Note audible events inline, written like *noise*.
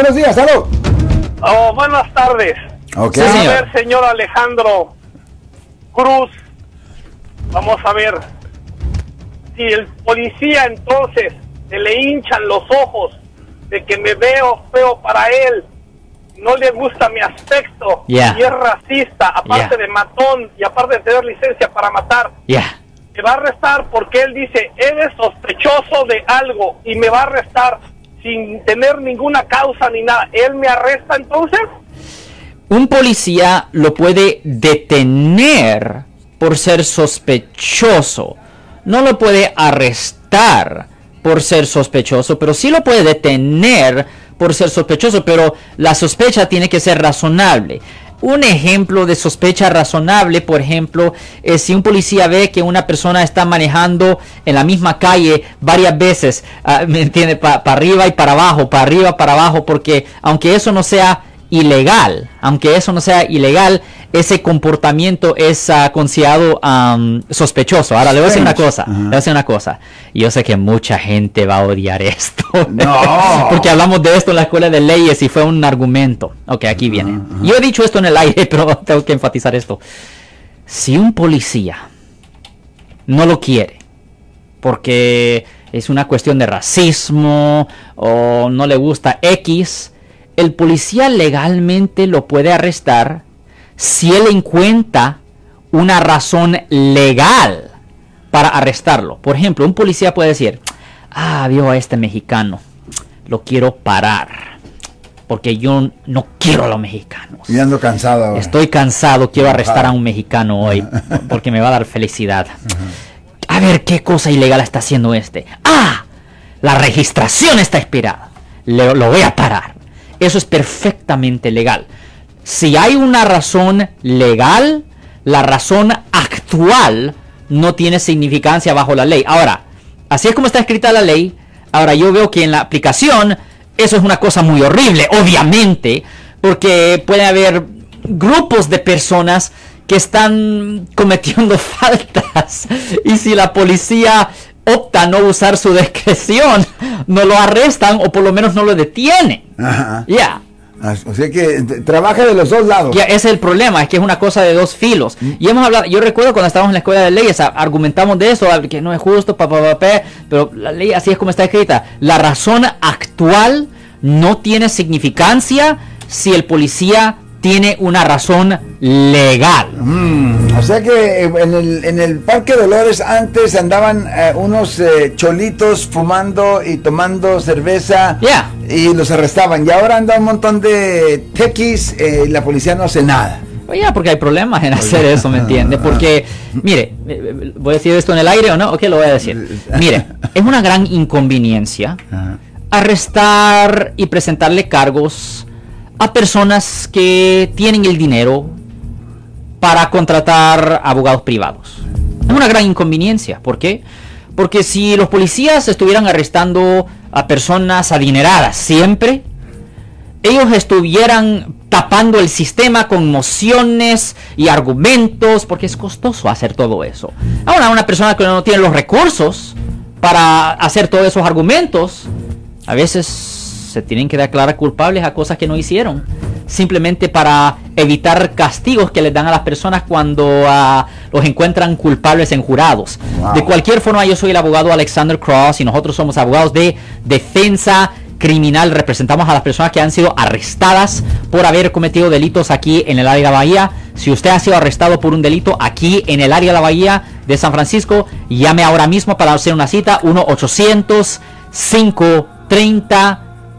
Buenos días, salud. Oh, buenas tardes. Ok. a ver, señor Alejandro Cruz, vamos a ver. Si el policía entonces se le hinchan los ojos de que me veo feo para él, no le gusta mi aspecto Yeah. y es racista, aparte Yeah. de matón y aparte de tener licencia para matar, Ya. me va a arrestar porque él dice, eres sospechoso de algo y me va a arrestar sin tener ninguna causa ni nada. ¿Él me arresta entonces? Un policía lo puede detener por ser sospechoso. No lo puede arrestar por ser sospechoso, pero sí lo puede detener por ser sospechoso, pero la sospecha tiene que ser razonable. Un ejemplo de sospecha razonable, por ejemplo, es si un policía ve que una persona está manejando en la misma calle varias veces, ah, ¿me entiende? Para arriba y para abajo, para arriba, para abajo, porque aunque eso no sea ilegal, aunque eso no sea ilegal, ese comportamiento es ah, considerado sospechoso. Ahora le voy a decir una cosa, le voy a decir una cosa. Yo sé que mucha gente va a odiar *laughs* esto. No. Porque hablamos de esto en la escuela de leyes y fue un argumento. Ok, aquí viene. Yo he dicho esto en el aire, *laughs* pero tengo que enfatizar esto. Si un policía no lo quiere, porque es una cuestión de racismo o no le gusta X, el policía legalmente lo puede arrestar si él encuentra una razón legal para arrestarlo. Por ejemplo, un policía puede decir, ah, vio a este mexicano, lo quiero parar, porque yo no quiero a los mexicanos. Y ando cansado ahora. Estoy cansado, quiero arrestar a un mexicano hoy, *laughs* porque me va a dar felicidad. A ver qué cosa ilegal está haciendo este. ¡Ah! La registración está expirada. Le- lo voy a parar. Eso es perfectamente legal. Si hay una razón legal, la razón actual no tiene significancia bajo la ley. Ahora, así es como está escrita la ley. Ahora yo veo que en la aplicación eso es una cosa muy horrible, obviamente, porque puede haber grupos de personas que están cometiendo *laughs* faltas y si la policía opta a no usar su discreción, *laughs* no lo arrestan o por lo menos no lo detienen. Ya. Ah, O sea que t- trabaja de los dos lados. Ya, ese es el problema, es que es una cosa de dos filos. Y hemos hablado, yo recuerdo cuando estábamos en la escuela de leyes, argumentamos de eso, que no es justo, pa, pa, pa, pa, pero la ley así es como está escrita. La razón actual no tiene significancia si el policía tiene una razón legal. Mm, o sea que eh, en el, en el Parque Dolores antes andaban eh, unos eh, cholitos fumando y tomando cerveza y los arrestaban. Y ahora anda un montón de tequis eh, y la policía no hace nada. Oye, porque hay problemas en hacer eso, ¿me entiende? *laughs* Porque, mire, eh, ¿voy a decir esto en el aire o no? Ok, lo voy a decir. Mire, *laughs* es una gran inconveniencia arrestar y presentarle cargos a personas que tienen el dinero para contratar abogados privados. Es una gran inconveniencia. ¿Por qué? Porque si los policías estuvieran arrestando a personas adineradas siempre, ellos estuvieran tapando el sistema con mociones y argumentos, porque es costoso hacer todo eso. Ahora, una persona que no tiene los recursos para hacer todos esos argumentos, a veces se tienen que declarar culpables a cosas que no hicieron, simplemente para evitar castigos que les dan a las personas cuando ah, los encuentran culpables en jurados. Wow. De cualquier forma, yo soy el abogado Alexander Cross y nosotros somos abogados de defensa criminal. Representamos a las personas que han sido arrestadas por haber cometido delitos aquí en el área de la Bahía. Si usted ha sido arrestado por un delito aquí en el área de la Bahía de San Francisco, llame ahora mismo para hacer una cita